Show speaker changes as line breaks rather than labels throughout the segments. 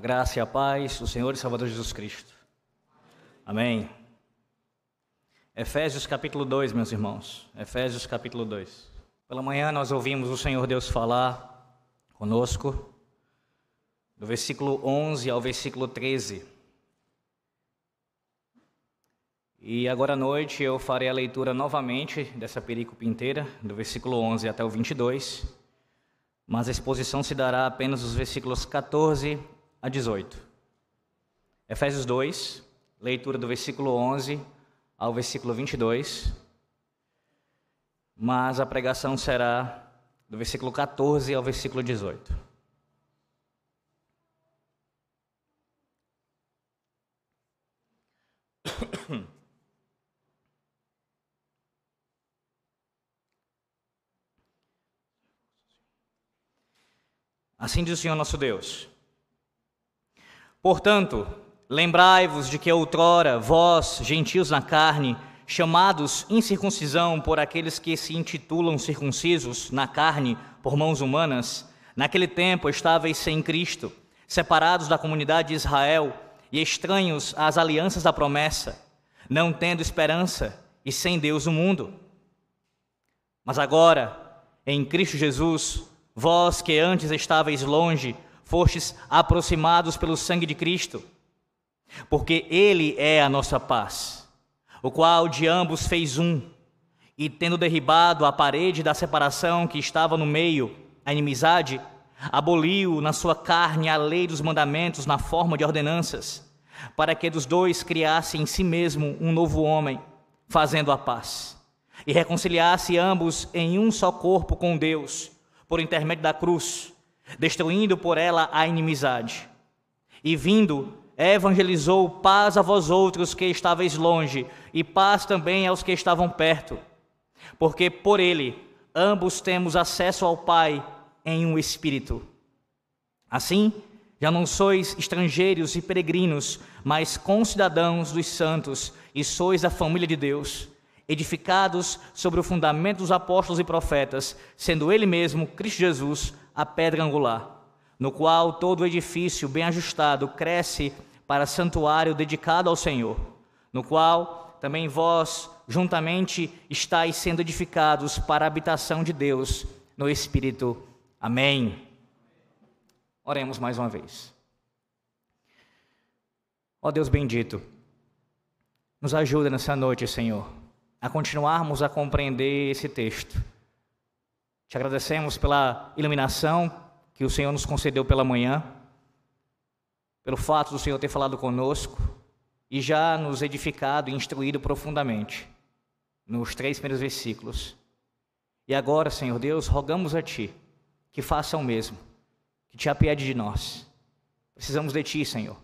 A graça e a paz do Senhor e Salvador Jesus Cristo. Amém. Efésios capítulo 2, meus irmãos. Efésios capítulo 2. Pela manhã nós ouvimos o Senhor Deus falar conosco, do versículo 11 ao versículo 13. E agora à noite eu farei a leitura novamente dessa perícope inteira, do versículo 11 até o 22, mas a exposição se dará apenas dos versículos 14 a 18. Efésios 2, leitura do versículo 11 ao versículo 22, mas a pregação será do versículo 14 ao versículo 18. Assim diz o Senhor nosso Deus. Portanto, lembrai-vos de que outrora vós, gentios na carne, chamados incircuncisão por aqueles que se intitulam circuncisos na carne por mãos humanas, naquele tempo estáveis sem Cristo, separados da comunidade de Israel e estranhos às alianças da promessa, não tendo esperança e sem Deus no mundo. Mas agora, em Cristo Jesus, Vós que antes estáveis longe, fostes aproximados pelo sangue de Cristo, porque Ele é a nossa paz, o qual de ambos fez um, e tendo derribado a parede da separação que estava no meio, a inimizade, aboliu na sua carne a lei dos mandamentos na forma de ordenanças, para que dos dois criasse em si mesmo um novo homem, fazendo a paz, e reconciliasse ambos em um só corpo com Deus por intermédio da cruz, destruindo por ela a inimizade. E vindo, evangelizou paz a vós outros que estáveis longe, e paz também aos que estavam perto. Porque por ele ambos temos acesso ao Pai em um espírito. Assim, já não sois estrangeiros e peregrinos, mas concidadãos dos santos, e sois da família de Deus edificados sobre o fundamento dos apóstolos e profetas, sendo Ele mesmo, Cristo Jesus, a pedra angular, no qual todo edifício bem ajustado cresce para santuário dedicado ao Senhor, no qual também vós juntamente estáis sendo edificados para a habitação de Deus no Espírito. Amém. Oremos mais uma vez. Ó Deus bendito, nos ajuda nessa noite, Senhor a continuarmos a compreender esse texto. Te agradecemos pela iluminação que o Senhor nos concedeu pela manhã, pelo fato do Senhor ter falado conosco e já nos edificado e instruído profundamente nos três primeiros versículos. E agora, Senhor Deus, rogamos a Ti que faça o mesmo, que te apiede de nós. Precisamos de Ti, Senhor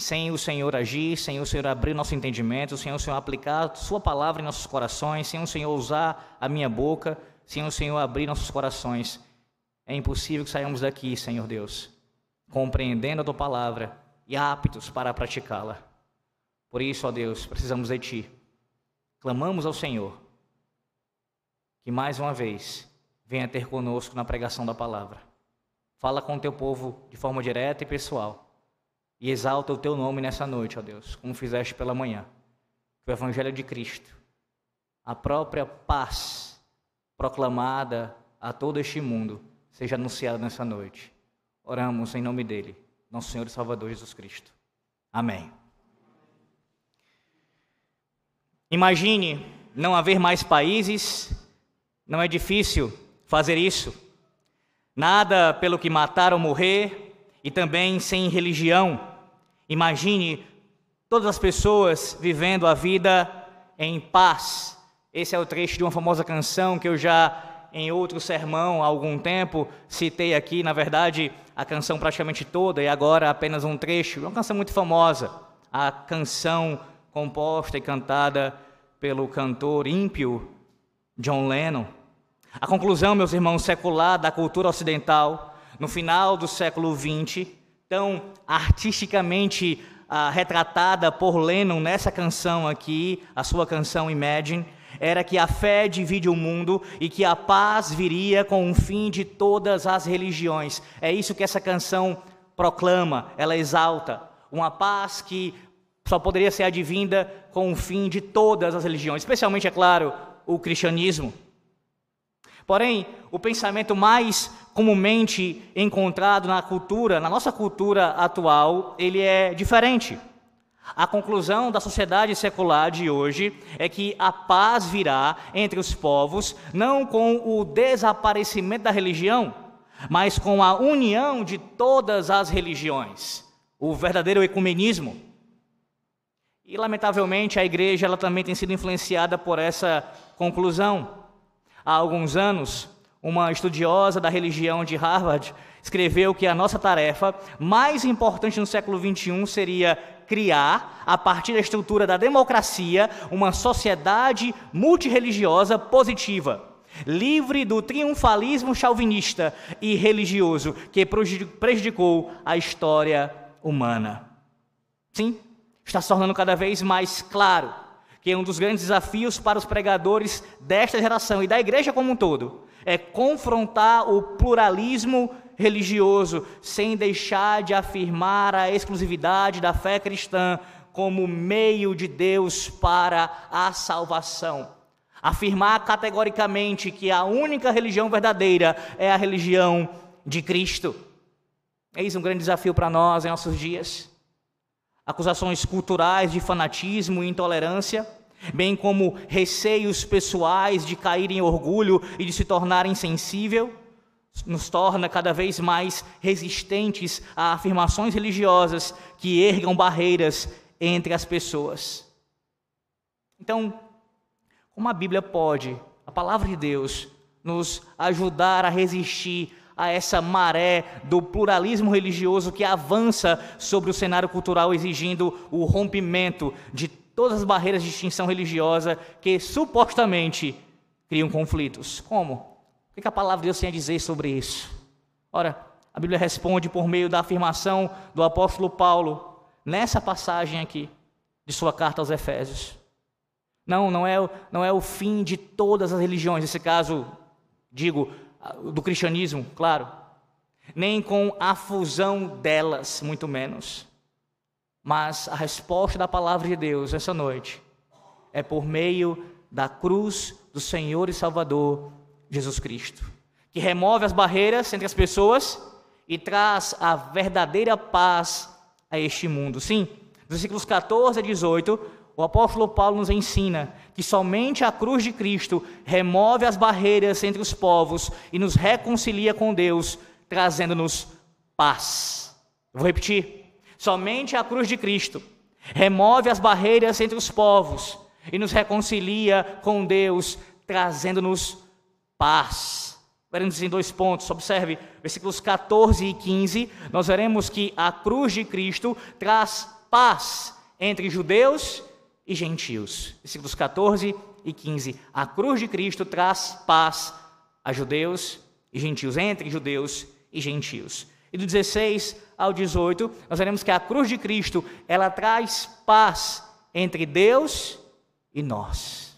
sem o Senhor agir, sem o Senhor abrir nosso entendimento, sem o Senhor aplicar Sua palavra em nossos corações, sem o Senhor usar a minha boca, sem o Senhor abrir nossos corações, é impossível que saiamos daqui, Senhor Deus, compreendendo a Tua palavra e aptos para praticá-la. Por isso, ó Deus, precisamos de Ti. Clamamos ao Senhor que mais uma vez venha ter conosco na pregação da palavra. Fala com o Teu povo de forma direta e pessoal e exalta o teu nome nessa noite, ó Deus, como fizeste pela manhã. Que o Evangelho de Cristo, a própria paz proclamada a todo este mundo, seja anunciada nessa noite. Oramos em nome dele, nosso Senhor e Salvador Jesus Cristo. Amém. Imagine não haver mais países, não é difícil fazer isso. Nada pelo que matar ou morrer, e também sem religião. Imagine todas as pessoas vivendo a vida em paz. Esse é o trecho de uma famosa canção que eu já em outro sermão há algum tempo citei aqui, na verdade, a canção praticamente toda e agora apenas um trecho. Uma canção muito famosa, a canção composta e cantada pelo cantor ímpio John Lennon. A conclusão, meus irmãos, secular da cultura ocidental no final do século XX, tão artisticamente ah, retratada por Lennon nessa canção aqui, a sua canção Imagine, era que a fé divide o mundo e que a paz viria com o fim de todas as religiões. É isso que essa canção proclama, ela exalta, uma paz que só poderia ser advinda com o fim de todas as religiões, especialmente, é claro, o cristianismo. Porém, o pensamento mais comumente encontrado na cultura, na nossa cultura atual, ele é diferente. A conclusão da sociedade secular de hoje é que a paz virá entre os povos não com o desaparecimento da religião, mas com a união de todas as religiões, o verdadeiro ecumenismo. E lamentavelmente a igreja ela também tem sido influenciada por essa conclusão. Há alguns anos, uma estudiosa da religião de Harvard escreveu que a nossa tarefa mais importante no século XXI seria criar, a partir da estrutura da democracia, uma sociedade multirreligiosa positiva, livre do triunfalismo chauvinista e religioso que prejudicou a história humana. Sim, está se tornando cada vez mais claro que um dos grandes desafios para os pregadores desta geração e da igreja como um todo é confrontar o pluralismo religioso, sem deixar de afirmar a exclusividade da fé cristã como meio de Deus para a salvação. Afirmar categoricamente que a única religião verdadeira é a religião de Cristo. Eis um grande desafio para nós em nossos dias. Acusações culturais de fanatismo e intolerância, bem como receios pessoais de cair em orgulho e de se tornar insensível nos torna cada vez mais resistentes a afirmações religiosas que ergam barreiras entre as pessoas. Então, como a Bíblia pode, a palavra de Deus, nos ajudar a resistir a essa maré do pluralismo religioso que avança sobre o cenário cultural, exigindo o rompimento de todas as barreiras de distinção religiosa que supostamente criam conflitos? Como? O que a palavra de Deus tem a dizer sobre isso? Ora, a Bíblia responde por meio da afirmação do apóstolo Paulo, nessa passagem aqui, de sua carta aos Efésios. Não, não é, não é o fim de todas as religiões, nesse caso, digo, do cristianismo, claro. Nem com a fusão delas, muito menos. Mas a resposta da palavra de Deus essa noite é por meio da cruz do Senhor e Salvador Jesus Cristo, que remove as barreiras entre as pessoas e traz a verdadeira paz a este mundo. Sim, versículos 14 a 18, o apóstolo Paulo nos ensina que somente a cruz de Cristo remove as barreiras entre os povos e nos reconcilia com Deus, trazendo-nos paz. vou repetir. Somente a cruz de Cristo remove as barreiras entre os povos e nos reconcilia com Deus, trazendo-nos paz. Veremos em dois pontos. Observe, versículos 14 e 15, nós veremos que a cruz de Cristo traz paz entre judeus e gentios. Versículos 14 e 15. A cruz de Cristo traz paz a judeus e gentios, entre judeus e gentios. E do 16 ao 18, nós veremos que a cruz de Cristo, ela traz paz entre Deus e nós.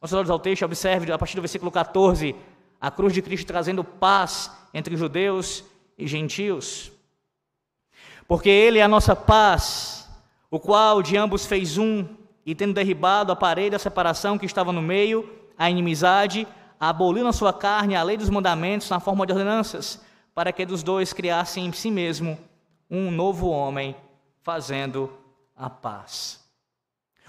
Nossos olhos ao texto, observe a partir do versículo 14, a cruz de Cristo trazendo paz entre judeus e gentios. Porque Ele é a nossa paz, o qual de ambos fez um, e tendo derribado a parede da separação que estava no meio, a inimizade, aboliu na sua carne a lei dos mandamentos na forma de ordenanças, para que dos dois criassem em si mesmo um novo homem, fazendo a paz.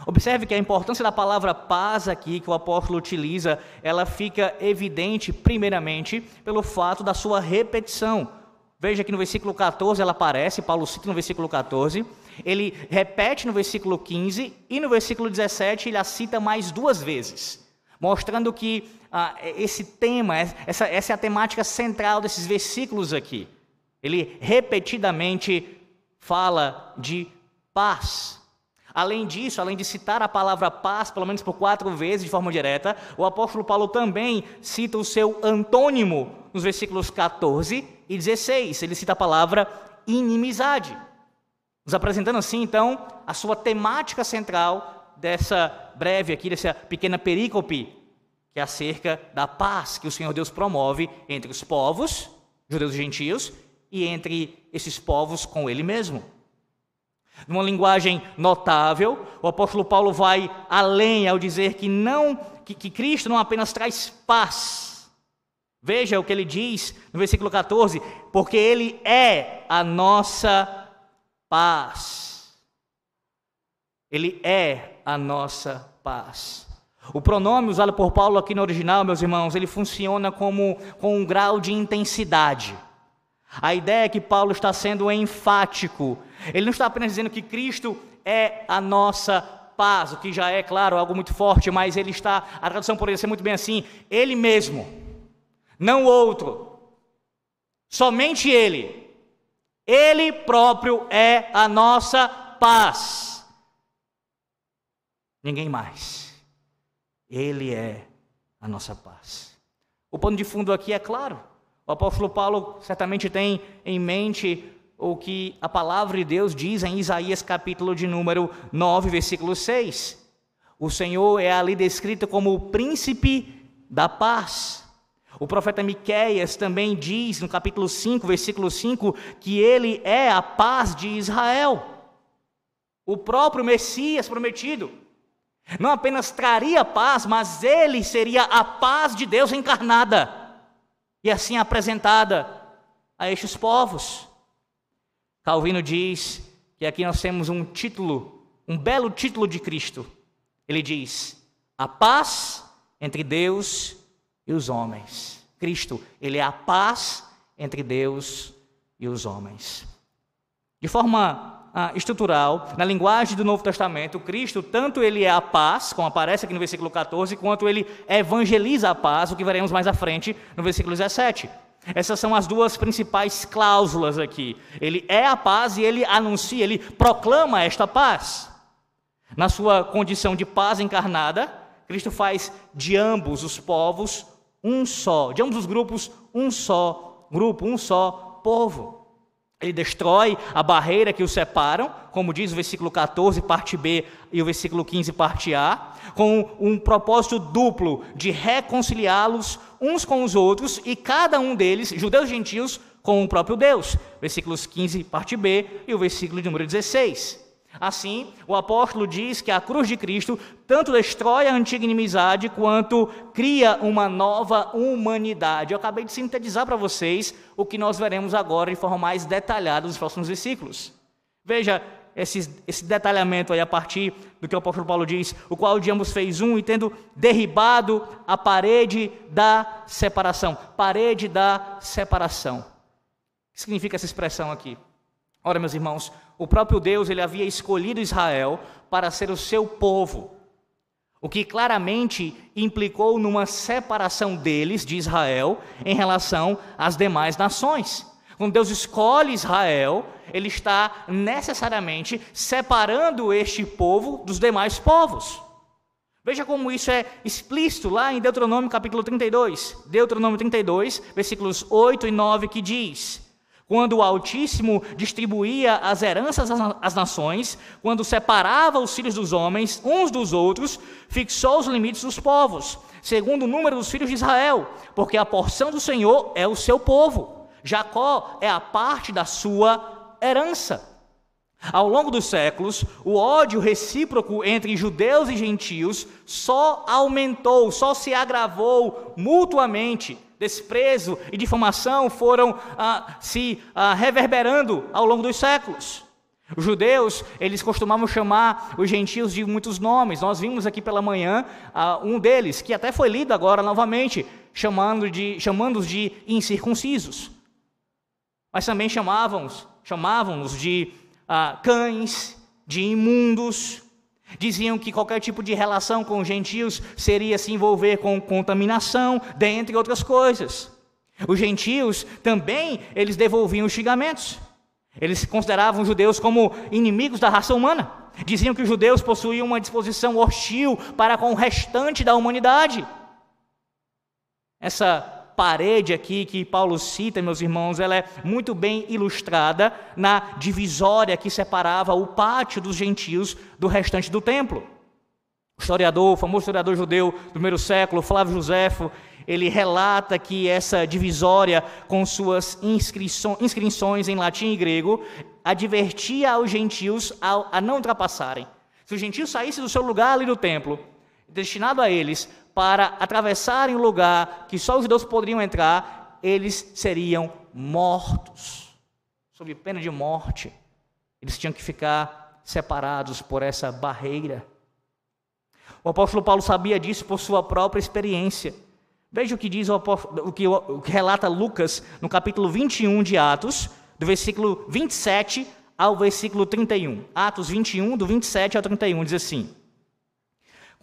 Observe que a importância da palavra paz aqui que o apóstolo utiliza, ela fica evidente primeiramente pelo fato da sua repetição. Veja que no versículo 14 ela aparece, Paulo cita no versículo 14, ele repete no versículo 15 e no versículo 17 ele a cita mais duas vezes, mostrando que ah, esse tema, essa, essa é a temática central desses versículos aqui. Ele repetidamente fala de paz. Além disso, além de citar a palavra paz pelo menos por quatro vezes de forma direta, o apóstolo Paulo também cita o seu antônimo nos versículos 14 e 16. Ele cita a palavra inimizade. Nos apresentando assim, então, a sua temática central dessa breve aqui, dessa pequena perícope, que é acerca da paz que o Senhor Deus promove entre os povos, judeus e gentios, e entre esses povos com ele mesmo. Numa linguagem notável, o apóstolo Paulo vai além ao dizer que não que, que Cristo não apenas traz paz. Veja o que ele diz no versículo 14, porque ele é a nossa paz. Ele é a nossa paz. O pronome usado por Paulo aqui no original, meus irmãos, ele funciona como com um grau de intensidade. A ideia é que Paulo está sendo enfático. Ele não está apenas dizendo que Cristo é a nossa paz, o que já é, claro, algo muito forte, mas ele está, a tradução poderia ser muito bem assim: Ele mesmo, não outro, somente Ele. Ele próprio é a nossa paz. Ninguém mais. Ele é a nossa paz. O pano de fundo aqui é claro. O apóstolo Paulo certamente tem em mente o que a palavra de Deus diz em Isaías capítulo de número 9, versículo 6. O Senhor é ali descrito como o príncipe da paz. O profeta Miqueias também diz no capítulo 5, versículo 5, que ele é a paz de Israel. O próprio Messias prometido não apenas traria paz, mas ele seria a paz de Deus encarnada e assim apresentada a estes povos. Calvino diz que aqui nós temos um título, um belo título de Cristo. Ele diz: a paz entre Deus e os homens. Cristo, ele é a paz entre Deus e os homens. De forma ah, estrutural, na linguagem do Novo Testamento, Cristo, tanto ele é a paz, como aparece aqui no versículo 14, quanto ele evangeliza a paz, o que veremos mais à frente no versículo 17. Essas são as duas principais cláusulas aqui. Ele é a paz e ele anuncia, ele proclama esta paz. Na sua condição de paz encarnada, Cristo faz de ambos os povos um só, de ambos os grupos um só grupo, um só povo. Ele destrói a barreira que os separam, como diz o versículo 14, parte B, e o versículo 15, parte A, com um propósito duplo de reconciliá-los uns com os outros e cada um deles, judeus e gentios, com o próprio Deus. Versículos 15, parte B, e o versículo de número 16. Assim, o apóstolo diz que a cruz de Cristo tanto destrói a antiga inimizade quanto cria uma nova humanidade. Eu acabei de sintetizar para vocês o que nós veremos agora de forma mais detalhada nos próximos versículos. Veja esse, esse detalhamento aí a partir do que o apóstolo Paulo diz: o qual de ambos fez um, e tendo derribado a parede da separação. Parede da separação. O que significa essa expressão aqui? Ora, meus irmãos, o próprio Deus ele havia escolhido Israel para ser o seu povo, o que claramente implicou numa separação deles, de Israel, em relação às demais nações. Quando Deus escolhe Israel, ele está necessariamente separando este povo dos demais povos. Veja como isso é explícito lá em Deuteronômio capítulo 32. Deuteronômio 32, versículos 8 e 9, que diz: quando o Altíssimo distribuía as heranças às nações, quando separava os filhos dos homens uns dos outros, fixou os limites dos povos, segundo o número dos filhos de Israel, porque a porção do Senhor é o seu povo. Jacó é a parte da sua herança. Ao longo dos séculos, o ódio recíproco entre judeus e gentios só aumentou, só se agravou mutuamente desprezo e difamação foram ah, se ah, reverberando ao longo dos séculos. Os judeus, eles costumavam chamar os gentios de muitos nomes. Nós vimos aqui pela manhã ah, um deles, que até foi lido agora novamente, chamando de, chamando-os de incircuncisos. Mas também chamavam-nos chamavam de ah, cães, de imundos, Diziam que qualquer tipo de relação com os gentios seria se envolver com contaminação, dentre outras coisas. Os gentios também, eles devolviam os xingamentos. Eles consideravam os judeus como inimigos da raça humana. Diziam que os judeus possuíam uma disposição hostil para com o restante da humanidade. Essa parede aqui que Paulo cita, meus irmãos, ela é muito bem ilustrada na divisória que separava o pátio dos gentios do restante do templo. O historiador, o famoso historiador judeu do primeiro século, Flávio Josefo, ele relata que essa divisória, com suas inscrições em latim e grego, advertia aos gentios a, não ultrapassarem. Se os gentios saíssem do seu lugar ali do templo, destinado a eles, para atravessarem o lugar que só os judeus poderiam entrar, eles seriam mortos, sob pena de morte. Eles tinham que ficar separados por essa barreira. O apóstolo Paulo sabia disso por sua própria experiência. Veja o que diz o, apóstolo, o, que, o que relata Lucas no capítulo 21 de Atos, do versículo 27 ao versículo 31. Atos 21, do 27 ao 31, diz assim: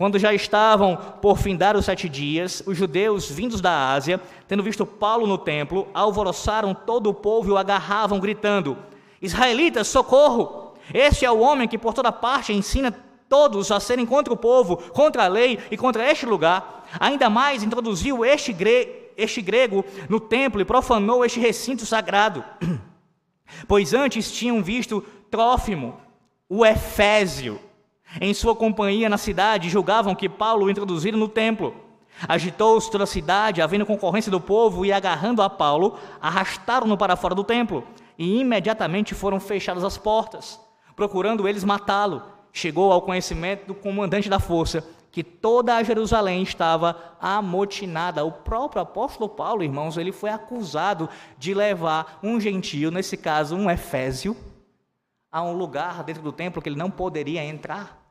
quando já estavam por findar os sete dias, os judeus vindos da Ásia, tendo visto Paulo no templo, alvoroçaram todo o povo e o agarravam, gritando: Israelitas, socorro! Este é o homem que por toda parte ensina todos a serem contra o povo, contra a lei e contra este lugar. Ainda mais introduziu este, gre este grego no templo e profanou este recinto sagrado. Pois antes tinham visto Trófimo, o Efésio, em sua companhia na cidade, julgavam que Paulo o introduziram no templo. Agitou-se toda a cidade, havendo concorrência do povo, e agarrando a Paulo, arrastaram-no para fora do templo. E imediatamente foram fechadas as portas, procurando eles matá-lo. Chegou ao conhecimento do comandante da força que toda a Jerusalém estava amotinada. O próprio apóstolo Paulo, irmãos, ele foi acusado de levar um gentio, nesse caso um efésio, a um lugar dentro do templo que ele não poderia entrar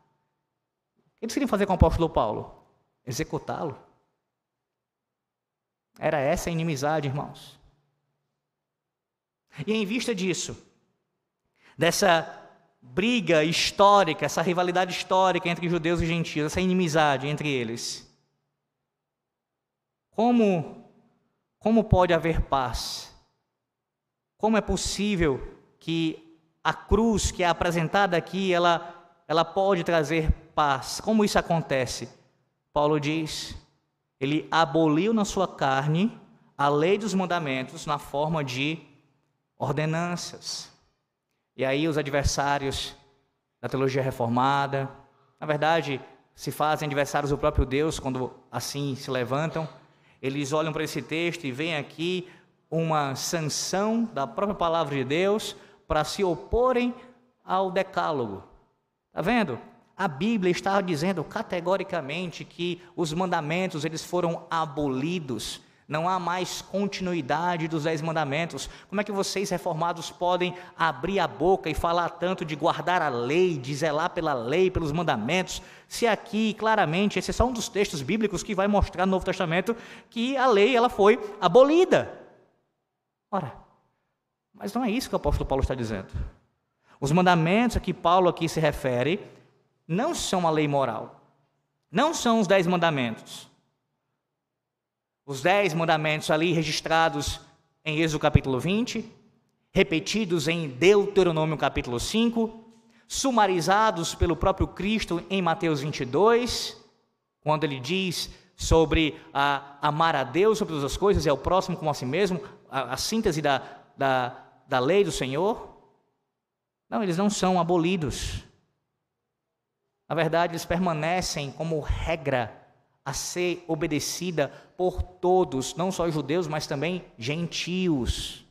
eles queriam fazer com o apóstolo Paulo? Executá-lo. Era essa a inimizade, irmãos. E em vista disso, dessa briga histórica, essa rivalidade histórica entre judeus e gentios, essa inimizade entre eles, como, como pode haver paz? Como é possível que a cruz que é apresentada aqui, ela, ela pode trazer paz. Como isso acontece? Paulo diz: ele aboliu na sua carne a lei dos mandamentos na forma de ordenanças. E aí os adversários da teologia reformada, na verdade, se fazem adversários do próprio Deus quando assim se levantam, eles olham para esse texto e veem aqui uma sanção da própria palavra de Deus para se oporem ao decálogo. Está vendo? A Bíblia está dizendo categoricamente que os mandamentos eles foram abolidos. Não há mais continuidade dos dez mandamentos. Como é que vocês reformados podem abrir a boca e falar tanto de guardar a lei, de zelar pela lei, pelos mandamentos, se aqui claramente esse é só um dos textos bíblicos que vai mostrar no Novo Testamento que a lei ela foi abolida. Ora, mas não é isso que o apóstolo Paulo está dizendo. Os mandamentos a que Paulo aqui se refere não são a lei moral, não são os dez mandamentos. Os dez mandamentos ali registrados em Êxodo capítulo 20, repetidos em Deuteronômio capítulo 5, sumarizados pelo próprio Cristo em Mateus 22, quando ele diz sobre a, amar a Deus sobre todas as coisas e ao próximo como a si mesmo, a, a síntese da, da, da lei do Senhor. Não, eles não são abolidos. Na verdade, eles permanecem como regra a ser obedecida por todos, não só judeus, mas também gentios.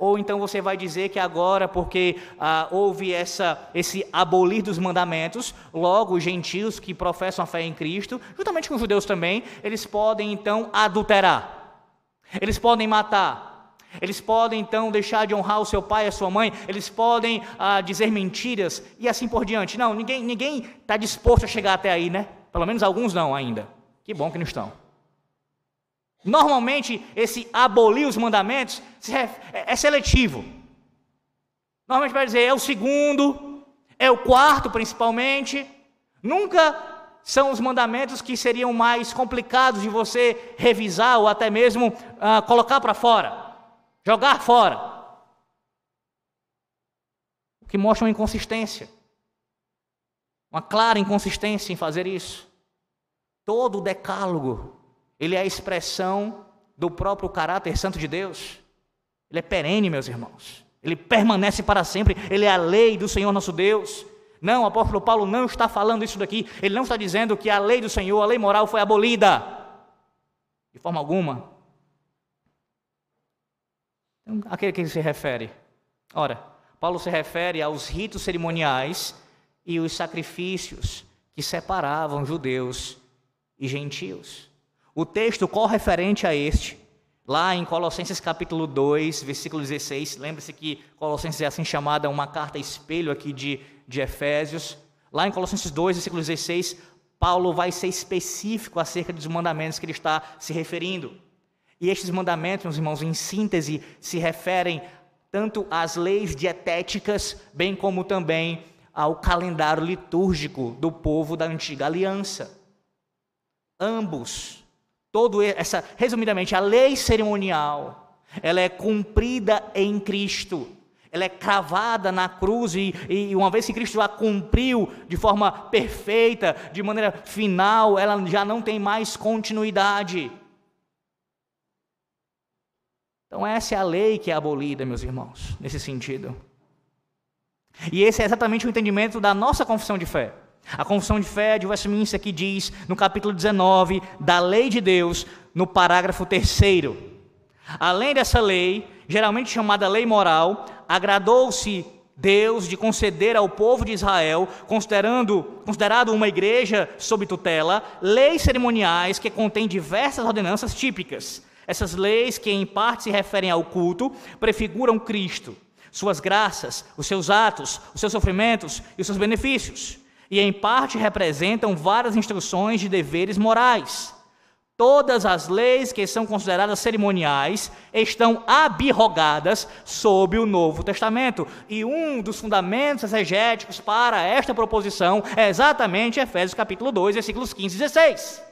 Ou então você vai dizer que agora, porque ah, houve essa, esse abolir dos mandamentos, logo os gentios que professam a fé em Cristo, juntamente com os judeus também, eles podem então adulterar, eles podem matar, eles podem então deixar de honrar o seu pai e a sua mãe, eles podem ah, dizer mentiras e assim por diante. Não, ninguém está disposto a chegar até aí, né? Pelo menos alguns não ainda. Que bom que não estão. Normalmente esse abolir os mandamentos é, é seletivo. Normalmente vai dizer é o segundo, é o quarto principalmente. Nunca são os mandamentos que seriam mais complicados de você revisar ou até mesmo ah, colocar para fora. Jogar fora. O que mostra uma inconsistência. Uma clara inconsistência em fazer isso. Todo o decálogo, ele é a expressão do próprio caráter santo de Deus. Ele é perene, meus irmãos. Ele permanece para sempre. Ele é a lei do Senhor nosso Deus. Não, o apóstolo Paulo não está falando isso daqui. Ele não está dizendo que a lei do Senhor, a lei moral, foi abolida. De forma alguma. Então, a que se refere? Ora, Paulo se refere aos ritos cerimoniais e os sacrifícios que separavam judeus e gentios. O texto correferente a este, lá em Colossenses capítulo 2, versículo 16, lembre-se que Colossenses é assim chamada uma carta espelho aqui de, de Efésios. Lá em Colossenses 2, versículo 16, Paulo vai ser específico acerca dos mandamentos que ele está se referindo. E estes mandamentos, meus irmãos, em síntese, se referem tanto às leis dietéticas, bem como também ao calendário litúrgico do povo da antiga aliança. Ambos, todo essa, resumidamente, a lei cerimonial, ela é cumprida em Cristo. Ela é cravada na cruz e, e uma vez que Cristo a cumpriu de forma perfeita, de maneira final, ela já não tem mais continuidade. Então, essa é a lei que é abolida, meus irmãos, nesse sentido. E esse é exatamente o entendimento da nossa confissão de fé. A confissão de fé de Westminster que diz, no capítulo 19, da lei de Deus, no parágrafo 3. Além dessa lei, geralmente chamada lei moral, agradou-se Deus de conceder ao povo de Israel, considerando, considerado uma igreja sob tutela, leis cerimoniais que contêm diversas ordenanças típicas, essas leis, que em parte se referem ao culto, prefiguram Cristo, suas graças, os seus atos, os seus sofrimentos e os seus benefícios, e em parte representam várias instruções de deveres morais. Todas as leis que são consideradas cerimoniais estão abirrogadas sob o Novo Testamento. E um dos fundamentos exegéticos para esta proposição é exatamente Efésios capítulo 2, versículos 15 e 16.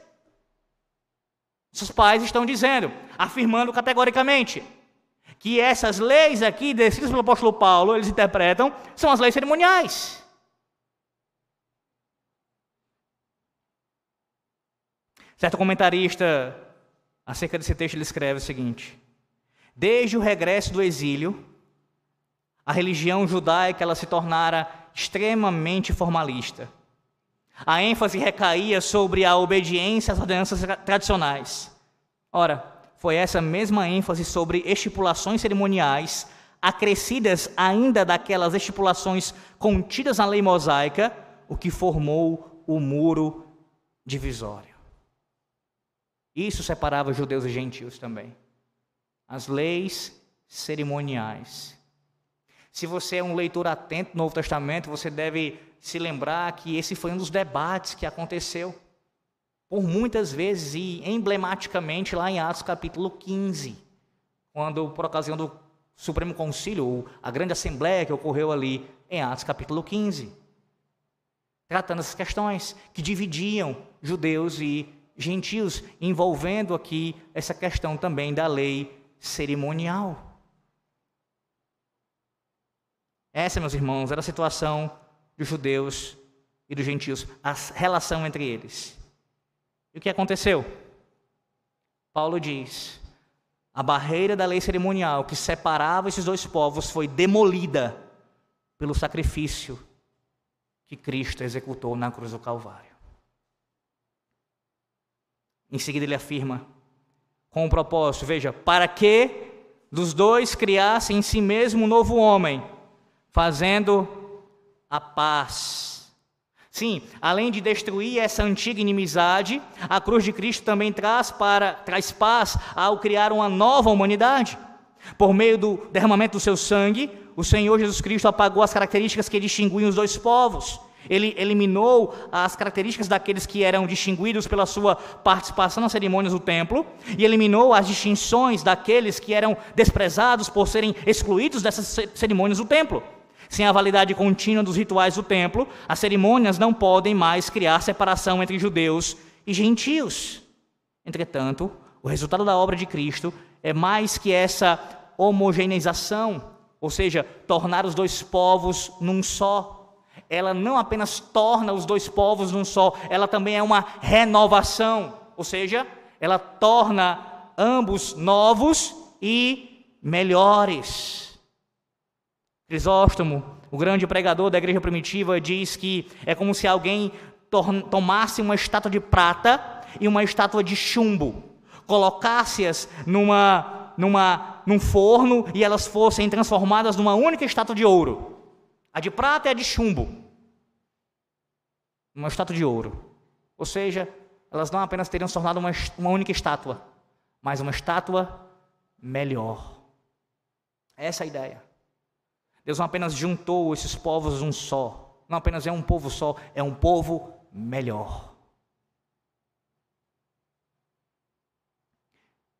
Seus pais estão dizendo, afirmando categoricamente, que essas leis aqui, descritas pelo apóstolo Paulo, eles interpretam, são as leis cerimoniais. Certo comentarista, acerca desse texto, ele escreve o seguinte: Desde o regresso do exílio, a religião judaica ela se tornara extremamente formalista. A ênfase recaía sobre a obediência às ordenanças tradicionais. Ora, foi essa mesma ênfase sobre estipulações cerimoniais, acrescidas ainda daquelas estipulações contidas na lei mosaica, o que formou o muro divisório. Isso separava judeus e gentios também. As leis cerimoniais. Se você é um leitor atento do Novo Testamento, você deve se lembrar que esse foi um dos debates que aconteceu por muitas vezes e emblematicamente lá em Atos capítulo 15, quando por ocasião do Supremo Concílio, a grande assembleia que ocorreu ali em Atos capítulo 15, tratando essas questões que dividiam judeus e gentios, envolvendo aqui essa questão também da lei cerimonial. Essa, meus irmãos, era a situação dos judeus e dos gentios, a relação entre eles. E o que aconteceu? Paulo diz: a barreira da lei cerimonial que separava esses dois povos foi demolida pelo sacrifício que Cristo executou na cruz do Calvário. Em seguida, ele afirma, com o um propósito, veja, para que dos dois criasse em si mesmo um novo homem, fazendo a paz. Sim, além de destruir essa antiga inimizade, a cruz de Cristo também traz para traz paz ao criar uma nova humanidade. Por meio do derramamento do seu sangue, o Senhor Jesus Cristo apagou as características que distinguiam os dois povos. Ele eliminou as características daqueles que eram distinguidos pela sua participação nas cerimônias do templo e eliminou as distinções daqueles que eram desprezados por serem excluídos dessas cerimônias do templo. Sem a validade contínua dos rituais do templo, as cerimônias não podem mais criar separação entre judeus e gentios. Entretanto, o resultado da obra de Cristo é mais que essa homogeneização, ou seja, tornar os dois povos num só. Ela não apenas torna os dois povos num só, ela também é uma renovação, ou seja, ela torna ambos novos e melhores. Crisóstomo, o grande pregador da igreja primitiva, diz que é como se alguém tomasse uma estátua de prata e uma estátua de chumbo, colocasse-as numa, numa, num forno e elas fossem transformadas numa única estátua de ouro. A de prata e a de chumbo. Uma estátua de ouro. Ou seja, elas não apenas teriam se tornado uma, uma única estátua, mas uma estátua melhor. Essa é a ideia. Deus não apenas juntou esses povos um só, não apenas é um povo só, é um povo melhor.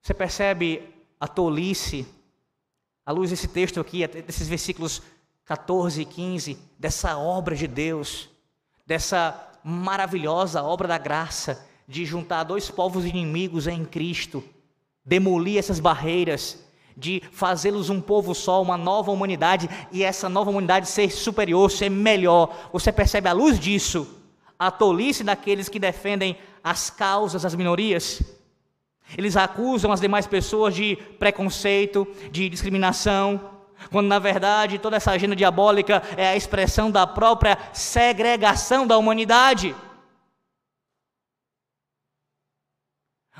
Você percebe a tolice, à luz desse texto aqui, desses versículos 14 e 15, dessa obra de Deus, dessa maravilhosa obra da graça de juntar dois povos inimigos em Cristo, demolir essas barreiras, de fazê-los um povo só, uma nova humanidade, e essa nova humanidade ser superior, ser melhor. Você percebe à luz disso a tolice daqueles que defendem as causas das minorias? Eles acusam as demais pessoas de preconceito, de discriminação, quando na verdade toda essa agenda diabólica é a expressão da própria segregação da humanidade.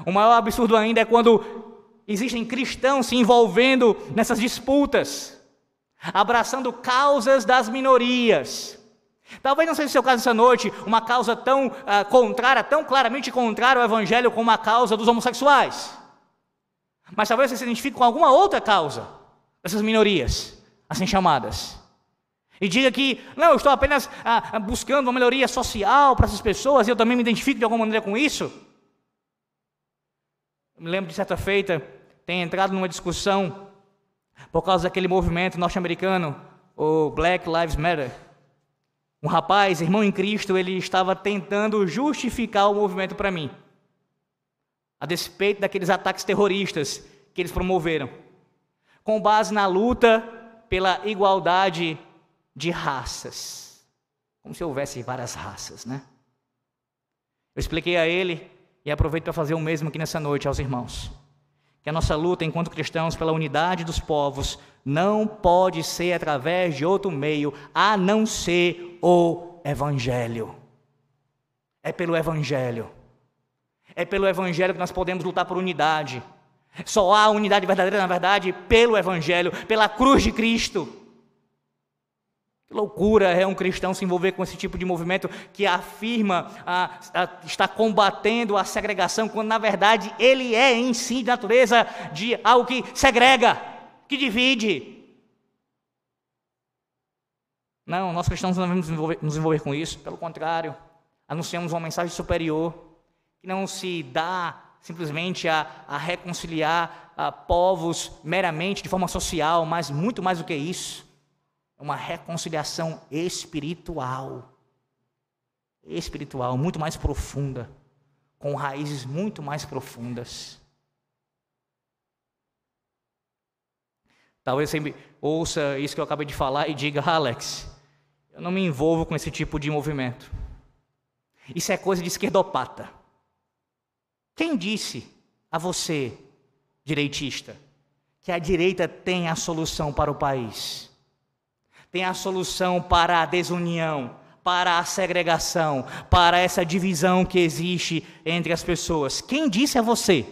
O maior absurdo ainda é quando existem cristãos se envolvendo nessas disputas, abraçando causas das minorias. Talvez não seja o seu caso essa noite, uma causa tão uh, contrária, tão claramente contrária ao Evangelho como a causa dos homossexuais. Mas talvez você se identifique com alguma outra causa dessas minorias, assim chamadas. E diga que, não, eu estou apenas uh, buscando uma melhoria social para essas pessoas e eu também me identifico de alguma maneira com isso. Eu me lembro de certa feita, ter entrado numa discussão por causa daquele movimento norte-americano, o Black Lives Matter. Um rapaz, irmão em Cristo, ele estava tentando justificar o movimento para mim, a despeito daqueles ataques terroristas que eles promoveram, com base na luta pela igualdade de raças, como se houvesse várias raças, né? Eu expliquei a ele e aproveito para fazer o mesmo aqui nessa noite aos irmãos. Que a nossa luta enquanto cristãos pela unidade dos povos não pode ser através de outro meio a não ser o Evangelho. É pelo Evangelho. É pelo Evangelho que nós podemos lutar por unidade. Só há unidade verdadeira, na verdade, pelo Evangelho, pela cruz de Cristo. Que loucura é um cristão se envolver com esse tipo de movimento que afirma a, a, está combatendo a segregação, quando na verdade ele é em si de natureza de algo que segrega que divide. Não, nós cristãos não devemos nos envolver, com isso, pelo contrário, anunciamos uma mensagem superior, que não se dá simplesmente a, a reconciliar a povos meramente de forma social, mas muito mais do que isso, uma reconciliação espiritual. Espiritual, muito mais profunda, com raízes muito mais profundas. Talvez você ouça isso que eu acabei de falar e diga, Alex, eu não me envolvo com esse tipo de movimento. Isso é coisa de esquerdopata. Quem disse a você, direitista, que a direita tem a solução para o país? Tem a solução para a desunião, para a segregação, para essa divisão que existe entre as pessoas? Quem disse a você?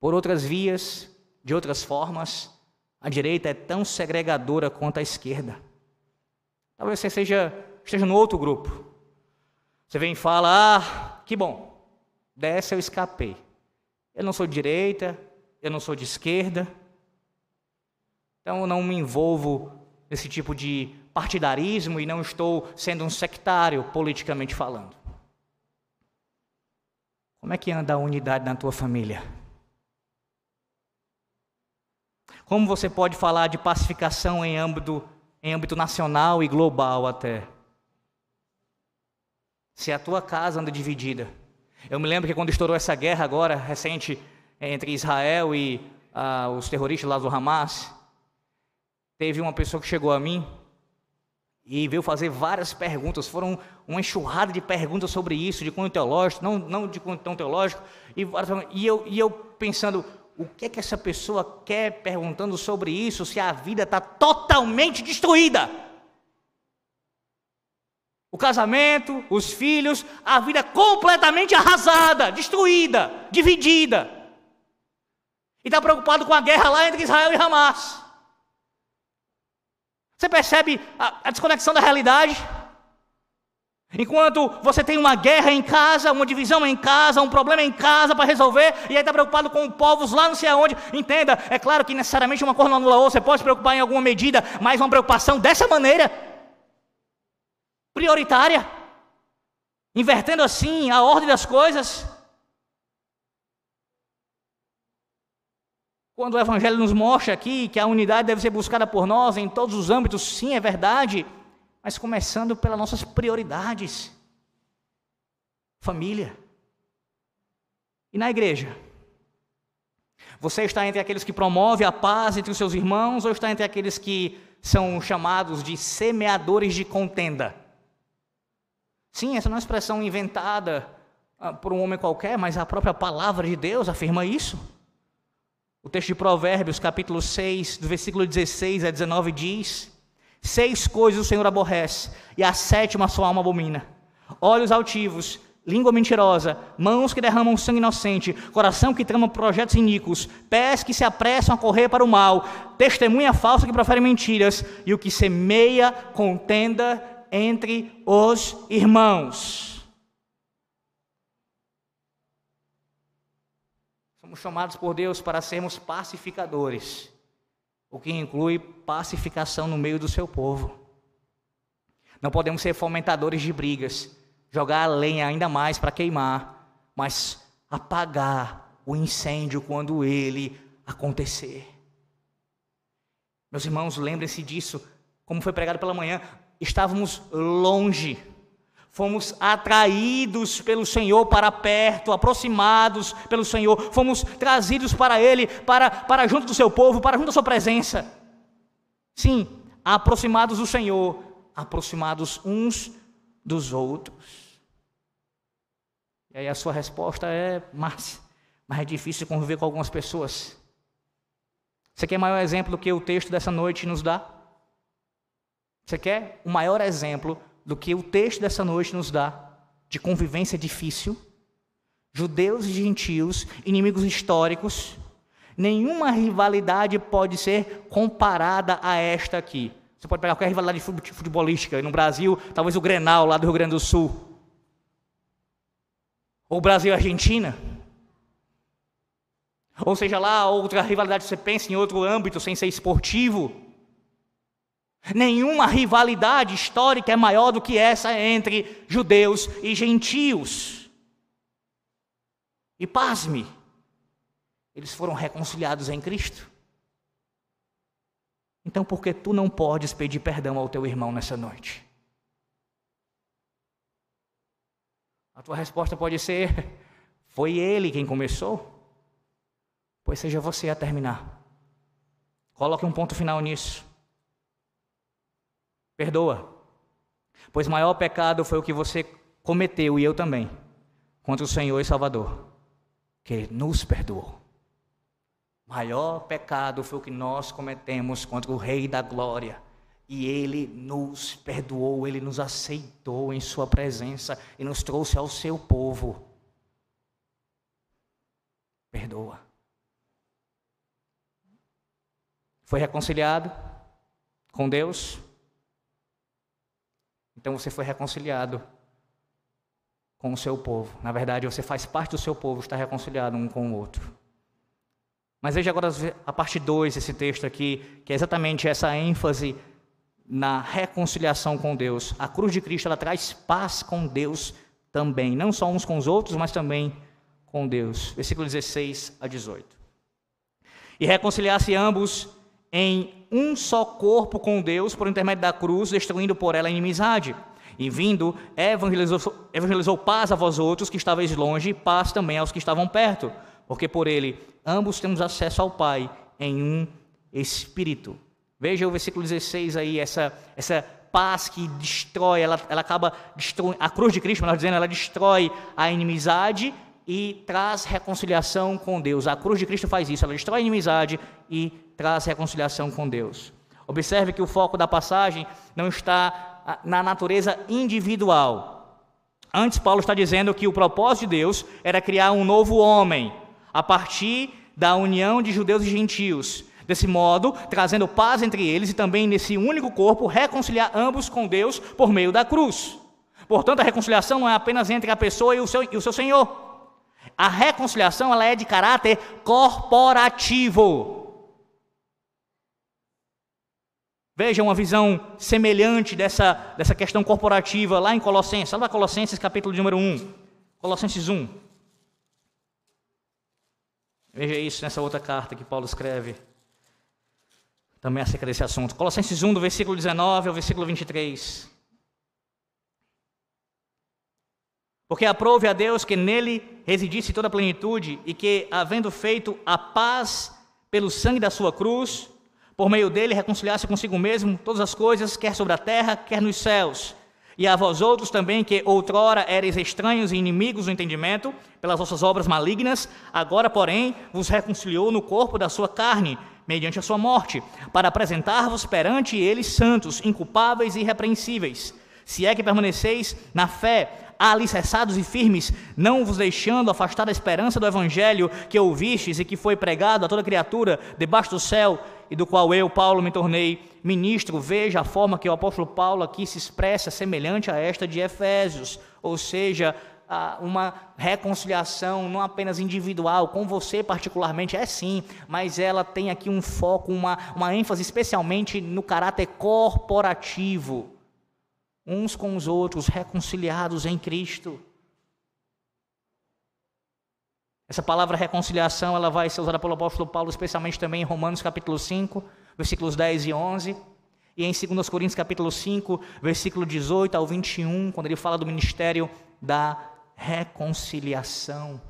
Por outras vias, de outras formas, a direita é tão segregadora quanto a esquerda. Talvez você seja, esteja no outro grupo. Você vem e fala: Ah, que bom, dessa eu escapei. Eu não sou de direita, eu não sou de esquerda. Então eu não me envolvo nesse tipo de partidarismo e não estou sendo um sectário politicamente falando. Como é que anda a unidade na tua família? Como você pode falar de pacificação em âmbito, em âmbito nacional e global até? Se a tua casa anda dividida. Eu me lembro que quando estourou essa guerra agora, recente, entre Israel e ah, os terroristas lá do Hamas, teve uma pessoa que chegou a mim e veio fazer várias perguntas. Foram uma enxurrada de perguntas sobre isso, de cunho teológico, não, não de cunho teológico. E, e, eu, e eu pensando, o que é que essa pessoa quer perguntando sobre isso se a vida está totalmente destruída? O casamento, os filhos, a vida completamente arrasada, destruída, dividida. E está preocupado com a guerra lá entre Israel e Hamas. Você percebe a, a desconexão da realidade? Enquanto você tem uma guerra em casa, uma divisão em casa, um problema em casa para resolver, e aí está preocupado com povos lá não sei aonde, entenda, é claro que necessariamente uma coisa não anula outra, você pode se preocupar em alguma medida, mas uma preocupação dessa maneira, prioritária, invertendo assim a ordem das coisas. Quando o Evangelho nos mostra aqui que a unidade deve ser buscada por nós em todos os âmbitos, sim, é verdade mas começando pelas nossas prioridades. Família. E na igreja? Você está entre aqueles que promovem a paz entre os seus irmãos ou está entre aqueles que são chamados de semeadores de contenda? Sim, essa não é uma expressão inventada ah, por um homem qualquer, mas a própria palavra de Deus afirma isso. O texto de Provérbios, capítulo 6, do versículo 16 a 19 diz: Seis coisas o Senhor aborrece, e a sétima sua alma abomina: olhos altivos, língua mentirosa, mãos que derramam sangue inocente, coração que trama projetos iníquos, pés que se apressam a correr para o mal, testemunha falsa que profere mentiras, e o que semeia contenda entre os irmãos. Somos chamados por Deus para sermos pacificadores o que inclui pacificação no meio do seu povo. Não podemos ser fomentadores de brigas, jogar a lenha ainda mais para queimar, mas apagar o incêndio quando ele acontecer. Meus irmãos, lembrem-se disso, como foi pregado pela manhã, estávamos longe Fomos atraídos pelo Senhor para perto, aproximados pelo Senhor, fomos trazidos para Ele, para, para junto do seu povo, para junto da sua presença. Sim, aproximados do Senhor, aproximados uns dos outros. E aí a sua resposta é, mas, mas é difícil conviver com algumas pessoas. Você quer maior exemplo que o texto dessa noite nos dá? Você quer o maior exemplo do que o texto dessa noite nos dá de convivência difícil, judeus e gentios, inimigos históricos, nenhuma rivalidade pode ser comparada a esta aqui. Você pode pegar qualquer rivalidade futebolística. No Brasil, talvez o Grenal, lá do Rio Grande do Sul. Ou Brasil e Argentina. Ou seja lá, outra rivalidade que você pensa em outro âmbito, sem ser esportivo. Nenhuma rivalidade histórica é maior do que essa entre judeus e gentios. E pasme, eles foram reconciliados em Cristo. Então, por que tu não podes pedir perdão ao teu irmão nessa noite? A tua resposta pode ser: foi ele quem começou? Pois seja você a terminar. Coloque um ponto final nisso. Perdoa. Pois maior pecado foi o que você cometeu, e eu também, contra o Senhor e Salvador, que nos perdoou. Maior pecado foi o que nós cometemos contra o Rei da Glória. E Ele nos perdoou, Ele nos aceitou em Sua presença e nos trouxe ao seu povo. Perdoa. Foi reconciliado com Deus, então você foi reconciliado com o seu povo. Na verdade, você faz parte do seu povo, está reconciliado um com o outro. Mas veja agora a parte 2 desse texto aqui, que é exatamente essa ênfase na reconciliação com Deus. A cruz de Cristo ela traz paz com Deus também, não só uns com os outros, mas também com Deus. Versículo 16 a 18. E reconciliar-se ambos em um só corpo com Deus por intermédio da cruz, destruindo por ela a inimizade. E vindo, evangelizou, evangelizou paz a vós outros que estáveis longe, e paz também aos que estavam perto, porque por ele ambos temos acesso ao Pai em um Espírito. Veja o versículo 16 aí, essa, essa paz que destrói, ela, ela acaba destruindo, a cruz de Cristo, nós dizendo, ela destrói a inimizade e traz reconciliação com Deus. A cruz de Cristo faz isso, ela destrói a inimizade e traz reconciliação com Deus. Observe que o foco da passagem não está ah, na natureza individual. Antes, Paulo está dizendo que o propósito de Deus era criar um novo homem, a partir da união de judeus e gentios. Desse modo, trazendo paz entre eles e também nesse único corpo, reconciliar ambos com Deus por meio da cruz. Portanto, a reconciliação não é apenas entre a pessoa e o seu, e o seu Senhor. A reconciliação ela é de caráter corporativo. Veja uma visão semelhante dessa, dessa questão corporativa lá em Colossenses. Lá Colossenses, capítulo número 1. Colossenses 1. Veja isso nessa outra carta que Paulo escreve. Também acerca desse assunto. Colossenses 1, do versículo 19 ao versículo 23. Porque aprove a Deus que nele residisse toda a plenitude e que, havendo feito a paz pelo sangue da sua cruz, por meio dele reconciliasse consigo mesmo todas as coisas, quer sobre a terra, quer nos céus. E a vós outros também, que outrora eres estranhos e inimigos do entendimento, pelas vossas obras malignas, agora, porém, vos reconciliou no corpo da sua carne, mediante a sua morte, para apresentar-vos perante ele santos, inculpáveis e irrepreensíveis. Se é que permaneceis na fé, alicerçados e firmes, não vos deixando afastar da esperança do evangelho que ouvistes e que foi pregado a toda criatura debaixo do céu, e do qual eu, Paulo, me tornei ministro. Veja a forma que o apóstolo Paulo aqui se expressa, semelhante a esta de Efésios, ou seja, uma reconciliação não apenas individual, com você particularmente, é sim, mas ela tem aqui um foco, uma, uma ênfase especialmente no caráter corporativo uns com os outros, reconciliados em Cristo. Essa palavra reconciliação, ela vai ser usada pelo apóstolo Paulo, especialmente também em Romanos capítulo 5, versículos 10 e 11, e em 2 Coríntios capítulo 5, versículo 18 ao 21, quando ele fala do ministério da reconciliação.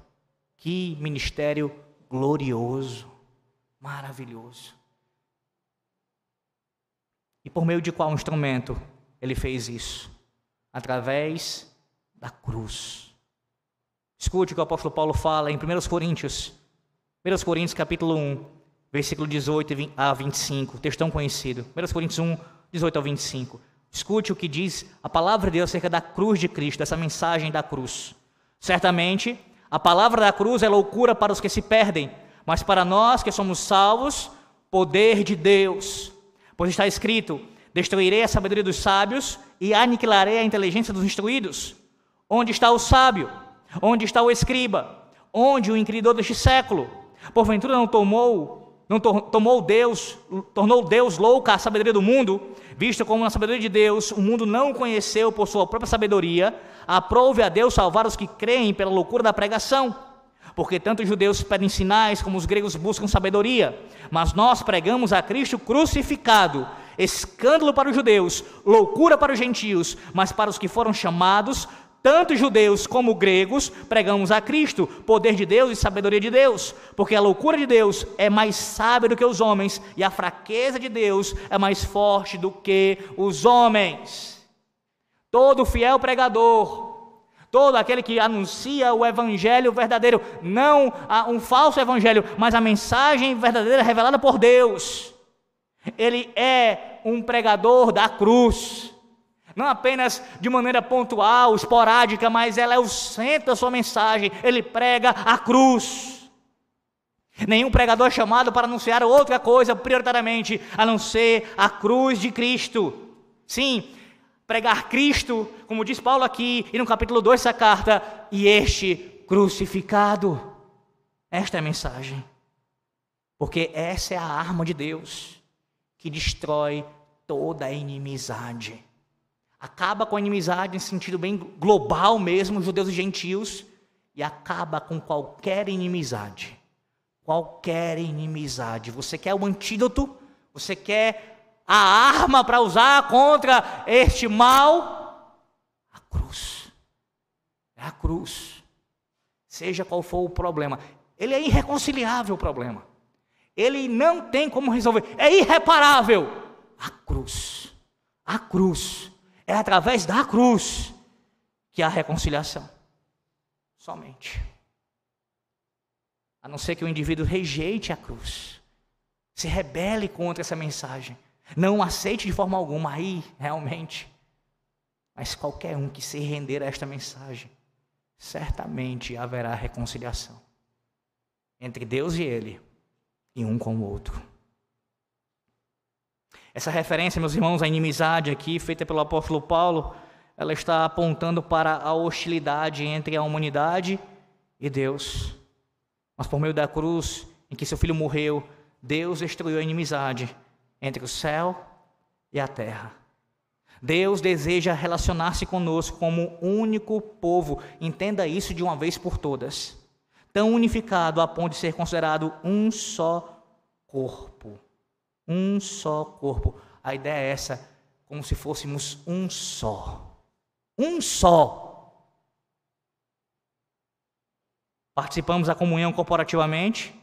Que ministério glorioso, maravilhoso. E por meio de qual instrumento? Ele fez isso através da cruz. Escute o que o apóstolo Paulo fala em 1 Coríntios, 1 Coríntios capítulo 1, versículo 18 a 25, textão conhecido. 1 Coríntios 1, 18 a 25. Escute o que diz a palavra de Deus acerca da cruz de Cristo, dessa mensagem da cruz. Certamente, a palavra da cruz é loucura para os que se perdem, mas para nós que somos salvos, poder de Deus. Pois está escrito: Destruirei a sabedoria dos sábios e aniquilarei a inteligência dos instruídos. Onde está o sábio? Onde está o escriba? Onde o inquiridor deste século? Porventura não tomou, não to tomou Deus, tornou Deus louca a sabedoria do mundo, visto como na sabedoria de Deus o mundo não conheceu por sua própria sabedoria, aprove a Deus salvar os que creem pela loucura da pregação. Porque tanto os judeus pedem sinais como os gregos buscam sabedoria, mas nós pregamos a Cristo crucificado escândalo para os judeus, loucura para os gentios, mas para os que foram chamados, tanto judeus como gregos, pregamos a Cristo, poder de Deus e sabedoria de Deus, porque a loucura de Deus é mais sábia do que os homens, e a fraqueza de Deus é mais forte do que os homens. Todo fiel pregador, todo aquele que anuncia o evangelho verdadeiro, não um falso evangelho, mas a mensagem verdadeira revelada por Deus ele é um pregador da cruz. Não apenas de maneira pontual, esporádica, mas ela é o centro da sua mensagem. Ele prega a cruz. Nenhum pregador é chamado para anunciar outra coisa prioritariamente a não ser a cruz de Cristo. Sim, pregar Cristo, como diz Paulo aqui e no capítulo 2 dessa carta, e este crucificado. Esta é a mensagem. Porque essa é a arma de Deus que destrói toda a inimizade. Acaba com a inimizade em sentido bem global mesmo, judeus e gentios, e acaba com qualquer inimizade. Qualquer inimizade. Você quer o antídoto? Você quer a arma para usar contra este mal? A cruz. É a cruz. Seja qual for o problema. Ele é irreconciliável o problema. Ele não tem como resolver, é irreparável. A cruz, a cruz, é através da cruz que há reconciliação. Somente. a não ser que o indivíduo rejeite a cruz, se rebele contra essa mensagem, não aceite de forma alguma, aí realmente. Mas qualquer um que se render a esta mensagem, certamente haverá reconciliação entre Deus e ele, e um com o outro. Essa referência, meus irmãos, à inimizade aqui, feita pelo apóstolo Paulo, ela está apontando para a hostilidade entre a humanidade e Deus. Mas por meio da cruz, em que seu filho morreu, Deus destruiu a inimizade entre o céu e a terra. Deus deseja relacionar-se conosco como único povo. Entenda isso de uma vez por todas. Tão unificado a ponto de ser considerado um só corpo. Um só corpo. A ideia é essa, como se fôssemos um só. Um só. Participamos da comunhão corporativamente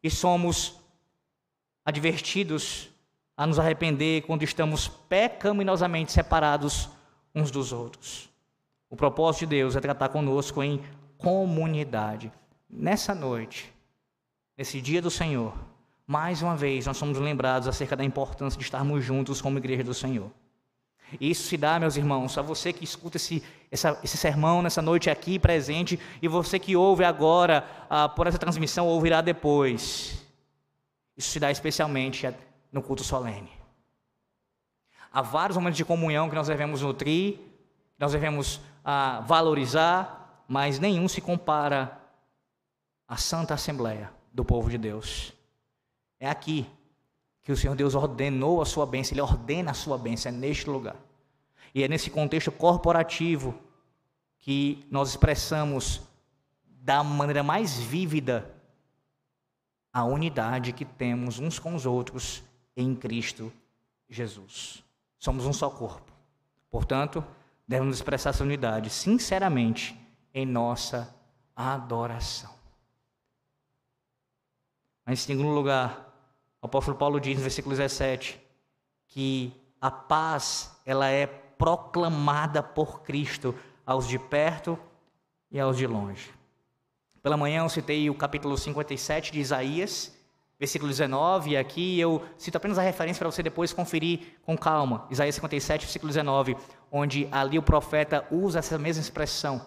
e somos advertidos a nos arrepender quando estamos pecaminosamente separados uns dos outros. O propósito de Deus é tratar conosco em comunidade. Nessa noite, nesse dia do Senhor, mais uma vez, nós somos lembrados acerca da importância de estarmos juntos como igreja do Senhor. E isso se dá, meus irmãos, a você que escuta esse, essa, esse sermão nessa noite aqui presente e você que ouve agora ah, por essa transmissão ouvirá depois. Isso se dá especialmente no culto solene. Há vários momentos de comunhão que nós devemos nutrir, nós devemos ah, valorizar, mas nenhum se compara à Santa Assembleia do povo de Deus. É aqui que o Senhor Deus ordenou a sua bênção, Ele ordena a sua bênção, é neste lugar. E é nesse contexto corporativo que nós expressamos da maneira mais vívida a unidade que temos uns com os outros em Cristo Jesus. Somos um só corpo. Portanto, devemos expressar essa unidade sinceramente em nossa adoração. Mas, em segundo lugar, o apóstolo Paulo diz no versículo 17 que a paz ela é proclamada por Cristo aos de perto e aos de longe. Pela manhã eu citei o capítulo 57 de Isaías, versículo 19, e aqui eu cito apenas a referência para você depois conferir com calma. Isaías 57, versículo 19, onde ali o profeta usa essa mesma expressão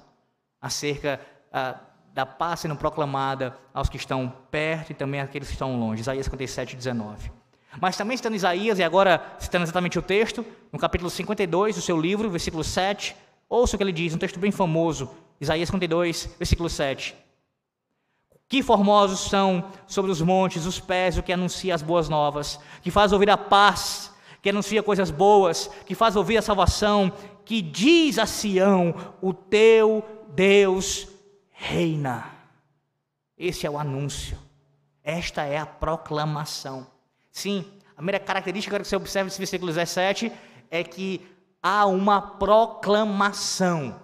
acerca ah, da paz sendo proclamada aos que estão perto e também àqueles que estão longe. Isaías 57, 19. Mas também citando Isaías, e agora citando exatamente o texto, no capítulo 52 do seu livro, versículo 7, ouça o que ele diz, um texto bem famoso, Isaías 52, versículo 7. Que formosos são sobre os montes os pés o que anuncia as boas novas, que faz ouvir a paz, que anuncia coisas boas, que faz ouvir a salvação, que diz a Sião: O teu Deus reina. Esse é o anúncio. Esta é a proclamação. Sim, a primeira característica que você observa nesse versículo 17 é que há uma proclamação,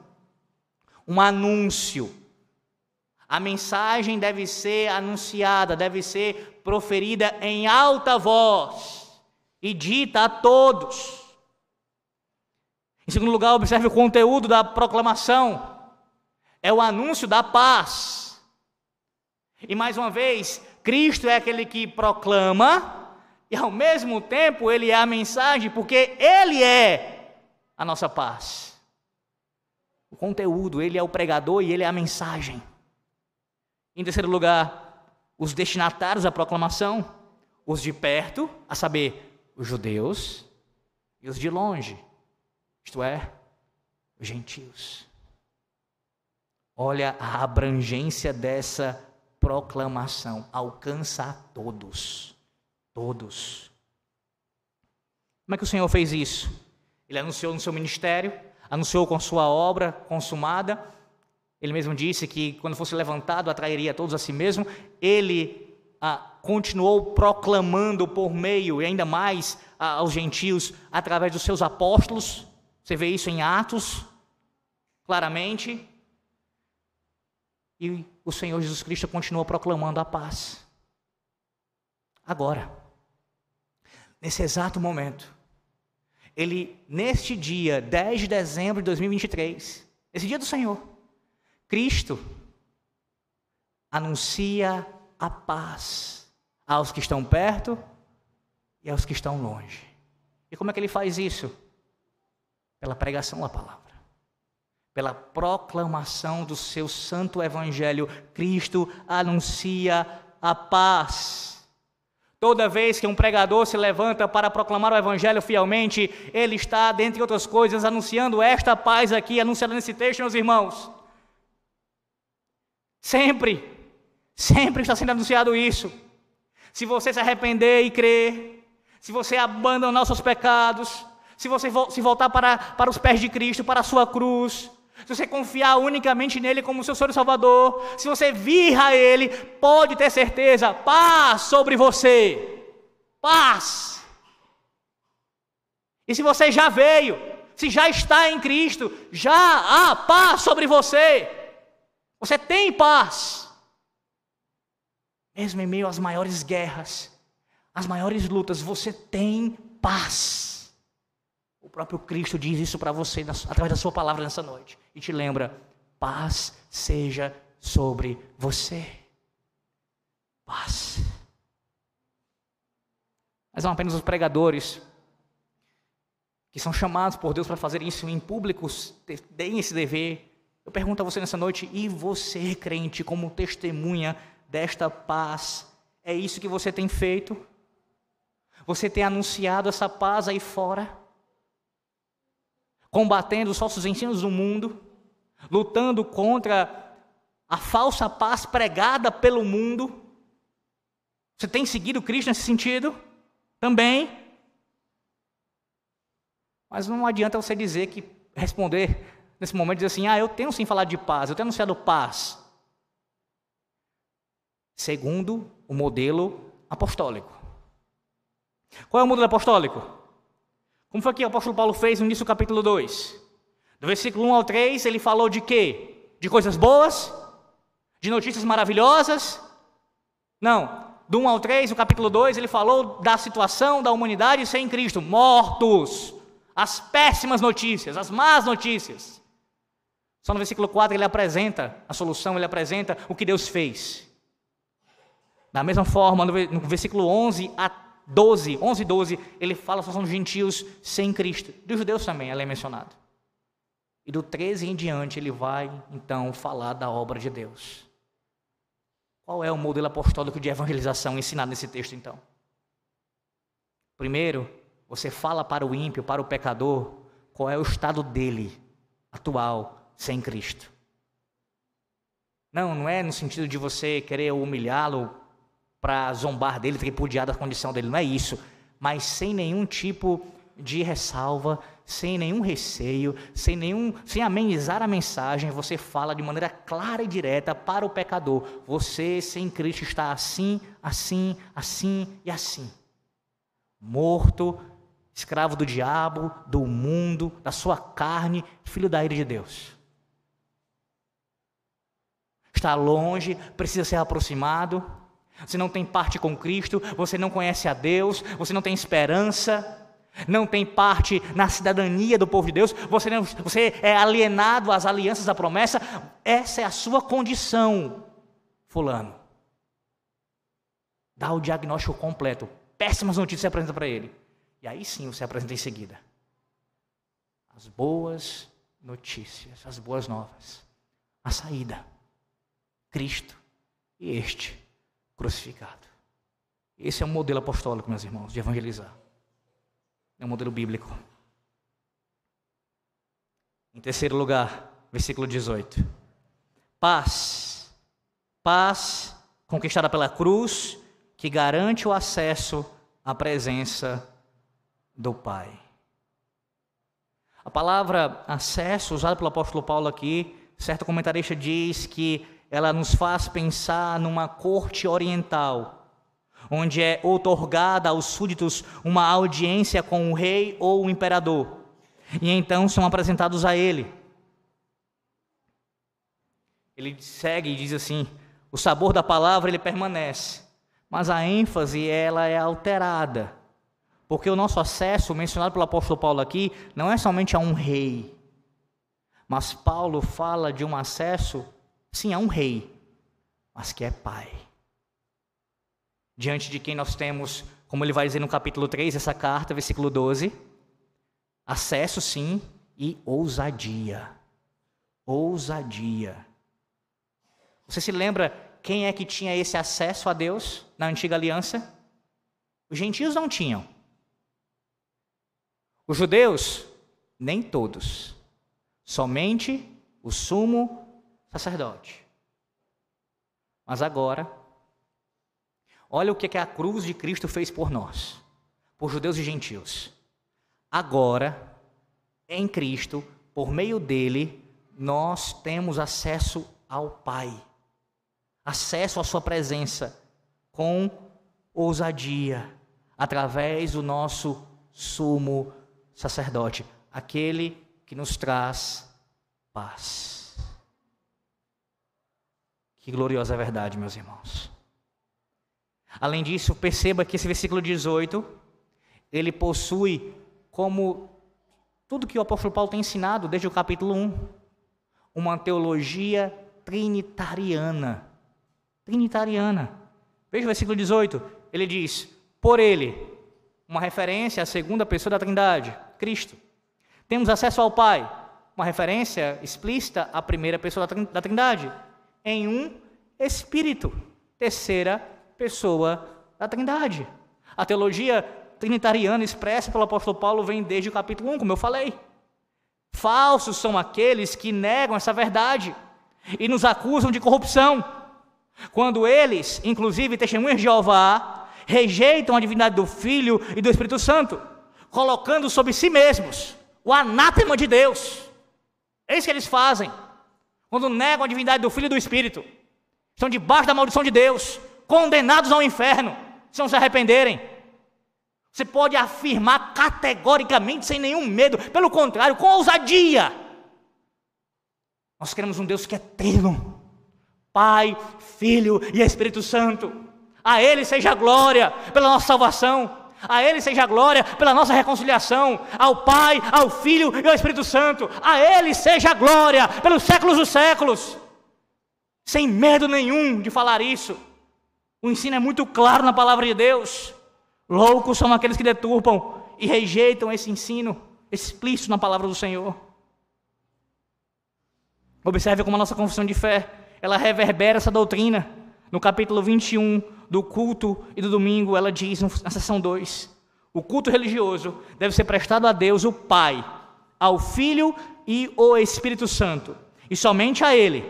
um anúncio. A mensagem deve ser anunciada, deve ser proferida em alta voz e dita a todos. Em segundo lugar, observe o conteúdo da proclamação é o anúncio da paz. E mais uma vez, Cristo é aquele que proclama, e ao mesmo tempo ele é a mensagem, porque ele é a nossa paz. O conteúdo, ele é o pregador e ele é a mensagem. Em terceiro lugar, os destinatários da proclamação, os de perto, a saber, os judeus, e os de longe, isto é, os gentios. Olha a abrangência dessa proclamação, alcança a todos. Todos. Como é que o Senhor fez isso? Ele anunciou no seu ministério, anunciou com sua obra consumada. Ele mesmo disse que quando fosse levantado atrairia todos a si mesmo. Ele ah, continuou proclamando por meio e ainda mais ah, aos gentios através dos seus apóstolos. Você vê isso em Atos, claramente. E o Senhor Jesus Cristo continua proclamando a paz. Agora, nesse exato momento, ele, neste dia, 10 de dezembro de 2023, esse dia do Senhor, Cristo anuncia a paz aos que estão perto e aos que estão longe. E como é que ele faz isso? Pela pregação da palavra pela proclamação do seu santo evangelho, Cristo anuncia a paz. Toda vez que um pregador se levanta para proclamar o evangelho fielmente, ele está, dentre outras coisas, anunciando esta paz aqui, anunciada nesse texto, meus irmãos. Sempre, sempre está sendo anunciado isso. Se você se arrepender e crer, se você abandonar os seus pecados, se você se voltar para, para os pés de Cristo, para a sua cruz, se você confiar unicamente nele como seu Senhor e Salvador, se você vir a Ele, pode ter certeza, paz sobre você. Paz. E se você já veio, se já está em Cristo, já há paz sobre você. Você tem paz. Mesmo em meio às maiores guerras, às maiores lutas, você tem paz. O próprio Cristo diz isso para você através da sua palavra nessa noite. E te lembra: paz seja sobre você. Paz. Mas são apenas os pregadores que são chamados por Deus para fazer isso em público, deem esse dever. Eu pergunto a você nessa noite, e você, crente, como testemunha desta paz, é isso que você tem feito? Você tem anunciado essa paz aí fora? Combatendo os falsos ensinos do mundo, lutando contra a falsa paz pregada pelo mundo. Você tem seguido Cristo nesse sentido? Também. Mas não adianta você dizer que responder nesse momento dizer assim: "Ah, eu tenho sim falado de paz, eu tenho anunciado paz". Segundo o modelo apostólico. Qual é o modelo apostólico? Como foi que o apóstolo Paulo fez no início do capítulo 2? Do versículo 1 ao 3, ele falou de quê? De coisas boas? De notícias maravilhosas? Não. Do 1 ao 3, o capítulo 2, ele falou da situação da humanidade sem Cristo, mortos. As péssimas notícias, as más notícias. Só no versículo 4 ele apresenta a solução, ele apresenta o que Deus fez. Da mesma forma, no versículo 11 a 12, 11 e 12, ele fala só dos gentios sem Cristo. Dos judeus também, ela é mencionado. E do 13 em diante, ele vai, então, falar da obra de Deus. Qual é o modelo apostólico de evangelização ensinado nesse texto, então? Primeiro, você fala para o ímpio, para o pecador, qual é o estado dele, atual, sem Cristo. Não, não é no sentido de você querer humilhá-lo para zombar dele, tripudiar da condição dele, não é isso. Mas sem nenhum tipo de ressalva, sem nenhum receio, sem nenhum, sem amenizar a mensagem, você fala de maneira clara e direta para o pecador: você sem Cristo está assim, assim, assim e assim. Morto, escravo do diabo, do mundo, da sua carne, filho da ira de Deus. Está longe, precisa ser aproximado você não tem parte com Cristo, você não conhece a Deus, você não tem esperança, não tem parte na cidadania do povo de Deus, você, não, você é alienado às alianças da promessa, essa é a sua condição, Fulano. Dá o diagnóstico completo, péssimas notícias você apresenta para ele, e aí sim você apresenta em seguida. As boas notícias, as boas novas, a saída, Cristo e este crucificado. Esse é o modelo apostólico, meus irmãos, de evangelizar. É um modelo bíblico. Em terceiro lugar, versículo 18. Paz. Paz conquistada pela cruz, que garante o acesso à presença do Pai. A palavra acesso, usada pelo apóstolo Paulo aqui, certo comentarista diz que ela nos faz pensar numa corte oriental, onde é outorgada aos súditos uma audiência com o rei ou o imperador, e então são apresentados a ele. Ele segue e diz assim: o sabor da palavra ele permanece, mas a ênfase ela é alterada, porque o nosso acesso, mencionado pelo apóstolo Paulo aqui, não é somente a um rei, mas Paulo fala de um acesso Sim, é um rei, mas que é pai. diante de quem nós temos, como ele vai dizer no capítulo 3, essa carta, versículo 12, acesso sim e ousadia. Ousadia. Você se lembra quem é que tinha esse acesso a Deus na antiga aliança? Os gentios não tinham. Os judeus, nem todos. Somente o sumo sacerdote. Mas agora, olha o que a cruz de Cristo fez por nós, por judeus e gentios. Agora, em Cristo, por meio dele, nós temos acesso ao Pai, acesso à Sua presença com ousadia, através do nosso sumo sacerdote, aquele que nos traz paz. Que gloriosa verdade, meus irmãos. Além disso, perceba que esse versículo 18, ele possui como tudo que o apóstolo Paulo tem ensinado desde o capítulo 1, uma teologia trinitariana. Trinitariana. Veja o versículo 18. Ele diz: Por ele, uma referência à segunda pessoa da Trindade, Cristo. Temos acesso ao Pai, uma referência explícita à primeira pessoa da Trindade, em um Espírito, terceira pessoa da Trindade. A teologia trinitariana expressa pelo apóstolo Paulo vem desde o capítulo 1, como eu falei. Falsos são aqueles que negam essa verdade e nos acusam de corrupção. Quando eles, inclusive testemunhas de Jeová, rejeitam a divindade do Filho e do Espírito Santo, colocando sobre si mesmos o anátema de Deus. É isso que eles fazem. Quando negam a divindade do Filho e do Espírito, estão debaixo da maldição de Deus, condenados ao inferno, se não se arrependerem. Você pode afirmar categoricamente, sem nenhum medo, pelo contrário, com ousadia. Nós queremos um Deus que é eterno, Pai, Filho e Espírito Santo. A Ele seja a glória pela nossa salvação. A Ele seja a glória pela nossa reconciliação. Ao Pai, ao Filho e ao Espírito Santo. A Ele seja a glória pelos séculos dos séculos. Sem medo nenhum de falar isso. O ensino é muito claro na palavra de Deus. Loucos são aqueles que deturpam e rejeitam esse ensino explícito na palavra do Senhor. Observe como a nossa confissão de fé, ela reverbera essa doutrina. No capítulo 21 do culto e do domingo, ela diz na seção 2: o culto religioso deve ser prestado a Deus, o Pai, ao Filho e ao Espírito Santo, e somente a Ele.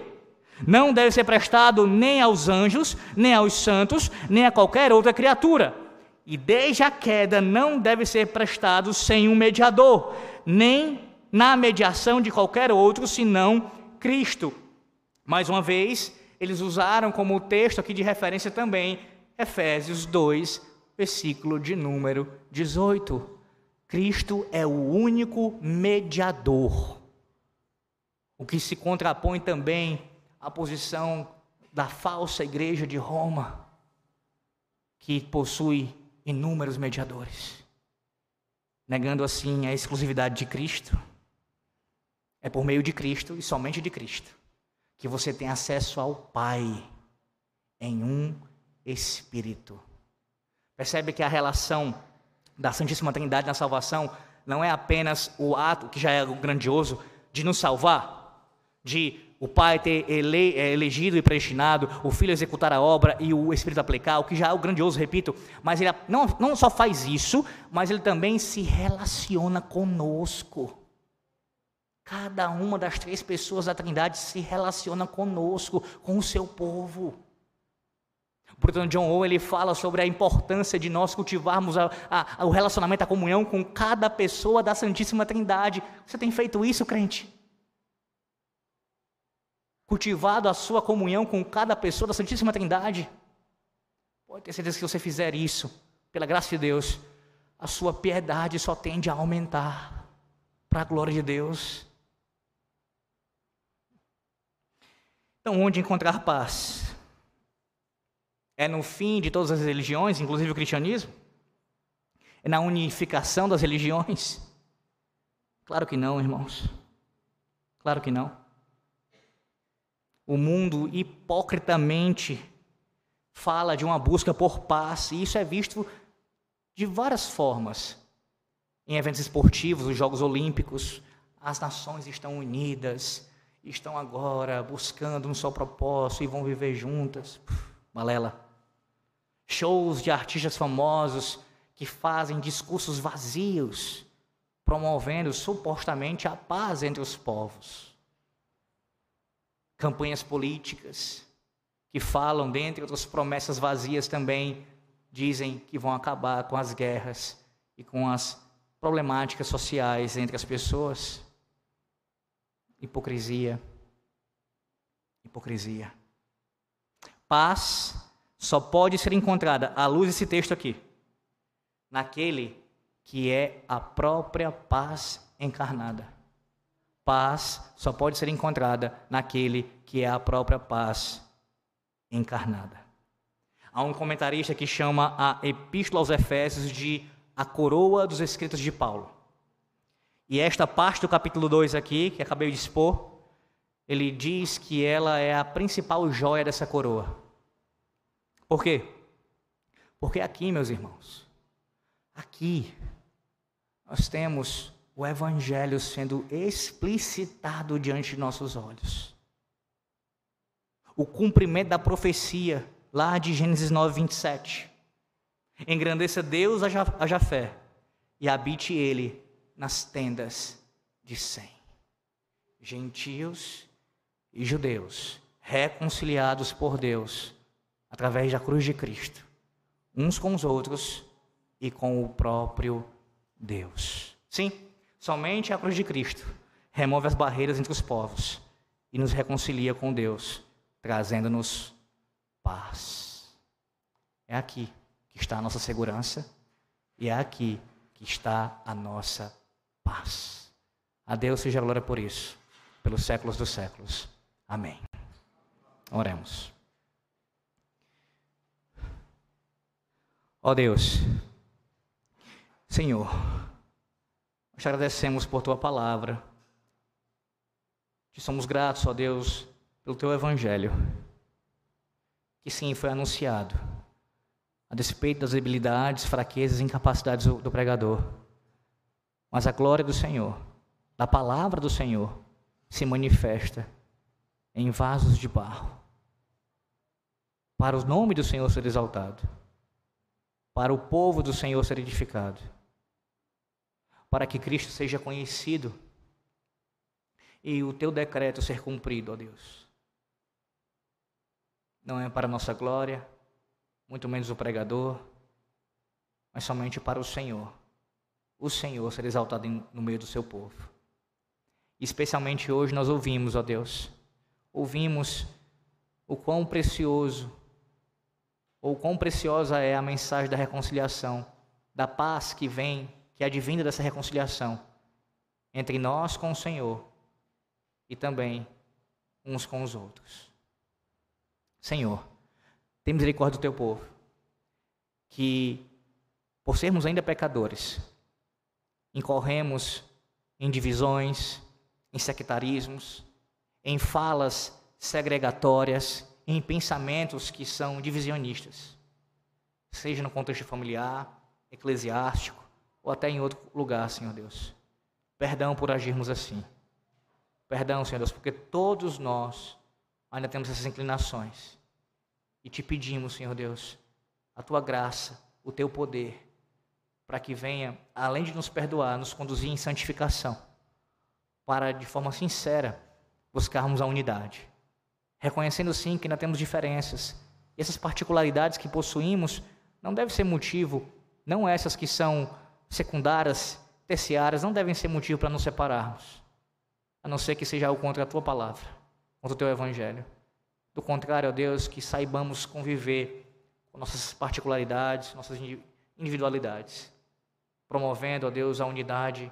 Não deve ser prestado nem aos anjos, nem aos santos, nem a qualquer outra criatura e desde a queda não deve ser prestado sem um mediador, nem na mediação de qualquer outro senão Cristo. Mais uma vez, eles usaram como texto aqui de referência também Efésios 2, versículo de número 18. Cristo é o único mediador. O que se contrapõe também à posição da falsa igreja de Roma, que possui inúmeros mediadores, negando assim a exclusividade de Cristo. É por meio de Cristo e somente de Cristo que você tem acesso ao Pai em um Espírito. Percebe que a relação da Santíssima Trindade na salvação não é apenas o ato, que já é grandioso, de nos salvar, de o Pai ter ele, é, elegido e predestinado, o Filho executar a obra e o Espírito aplicar, o que já é o grandioso, repito, mas ele não, não só faz isso, mas ele também se relaciona conosco. Cada uma das três pessoas da Trindade se relaciona conosco, com o seu povo. Portanto, John Owen ele fala sobre a importância de nós cultivarmos a, a, o relacionamento, a comunhão com cada pessoa da Santíssima Trindade. Você tem feito isso, crente? cultivado a sua comunhão com cada pessoa da Santíssima Trindade, pode ter certeza que se você fizer isso, pela graça de Deus, a sua piedade só tende a aumentar para a glória de Deus. Então, onde encontrar paz? É no fim de todas as religiões, inclusive o cristianismo? É na unificação das religiões? Claro que não, irmãos. Claro que não o mundo hipocritamente fala de uma busca por paz, e isso é visto de várias formas. Em eventos esportivos, os Jogos Olímpicos, as nações estão unidas, estão agora buscando um só propósito e vão viver juntas. Malela. Shows de artistas famosos que fazem discursos vazios, promovendo supostamente a paz entre os povos. Campanhas políticas que falam, dentre outras promessas vazias também, dizem que vão acabar com as guerras e com as problemáticas sociais entre as pessoas. Hipocrisia. Hipocrisia. Paz só pode ser encontrada à luz desse texto aqui, naquele que é a própria paz encarnada. Paz só pode ser encontrada naquele que é a própria paz encarnada. Há um comentarista que chama a Epístola aos Efésios de a coroa dos escritos de Paulo. E esta parte do capítulo 2 aqui, que acabei de expor, ele diz que ela é a principal joia dessa coroa. Por quê? Porque aqui, meus irmãos, aqui nós temos o evangelho sendo explicitado diante de nossos olhos. O cumprimento da profecia lá de Gênesis 9, 27. Engrandeça Deus a Jafé e habite ele nas tendas de Sem. Gentios e judeus, reconciliados por Deus através da cruz de Cristo, uns com os outros e com o próprio Deus. Sim, somente a cruz de Cristo remove as barreiras entre os povos e nos reconcilia com Deus, trazendo-nos paz. É aqui que está a nossa segurança e é aqui que está a nossa paz. A Deus seja glória por isso, pelos séculos dos séculos. Amém. Oremos. Ó oh Deus, Senhor, nós te agradecemos por tua palavra. Te somos gratos, ó Deus, pelo teu evangelho, que sim foi anunciado a despeito das debilidades, fraquezas e incapacidades do pregador. Mas a glória do Senhor, da palavra do Senhor, se manifesta em vasos de barro, para o nome do Senhor ser exaltado, para o povo do Senhor ser edificado, para que Cristo seja conhecido e o teu decreto ser cumprido, ó Deus. Não é para nossa glória, muito menos o pregador, mas somente para o Senhor. O Senhor ser exaltado no meio do seu povo. Especialmente hoje nós ouvimos, ó Deus, ouvimos o quão precioso, ou quão preciosa é a mensagem da reconciliação, da paz que vem, que advinda dessa reconciliação entre nós com o Senhor e também uns com os outros. Senhor, tem misericórdia do teu povo, que por sermos ainda pecadores, incorremos em divisões, em sectarismos, em falas segregatórias, em pensamentos que são divisionistas, seja no contexto familiar, eclesiástico ou até em outro lugar, Senhor Deus. Perdão por agirmos assim. Perdão, Senhor Deus, porque todos nós ainda temos essas inclinações. E te pedimos, Senhor Deus, a tua graça, o teu poder, para que venha, além de nos perdoar, nos conduzir em santificação, para de forma sincera buscarmos a unidade. Reconhecendo sim que ainda temos diferenças. E essas particularidades que possuímos não devem ser motivo, não essas que são secundárias, terciárias, não devem ser motivo para nos separarmos. A não ser que seja algo contra a tua palavra, contra o teu evangelho. Do contrário, ó Deus, que saibamos conviver com nossas particularidades, nossas individualidades, promovendo, ó Deus, a unidade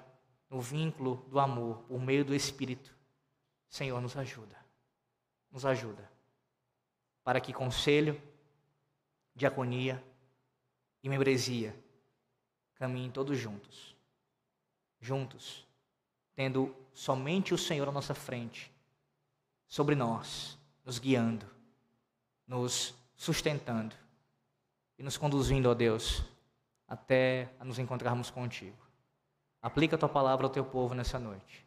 no vínculo do amor por meio do Espírito. Senhor, nos ajuda. Nos ajuda. Para que conselho, diaconia e membresia caminhem todos juntos. Juntos, tendo somente o Senhor à nossa frente, sobre nós nos guiando, nos sustentando e nos conduzindo, ó Deus, até nos encontrarmos contigo. Aplica a tua palavra ao teu povo nessa noite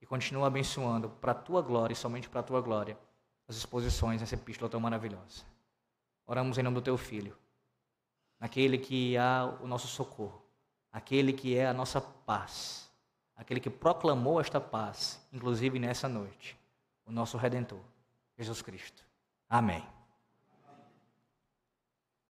e continua abençoando para a tua glória e somente para a tua glória as exposições nessa epístola tão maravilhosa. Oramos em nome do teu filho, naquele que há o nosso socorro, aquele que é a nossa paz, aquele que proclamou esta paz, inclusive nessa noite, o nosso redentor, Jesus Cristo. Amém.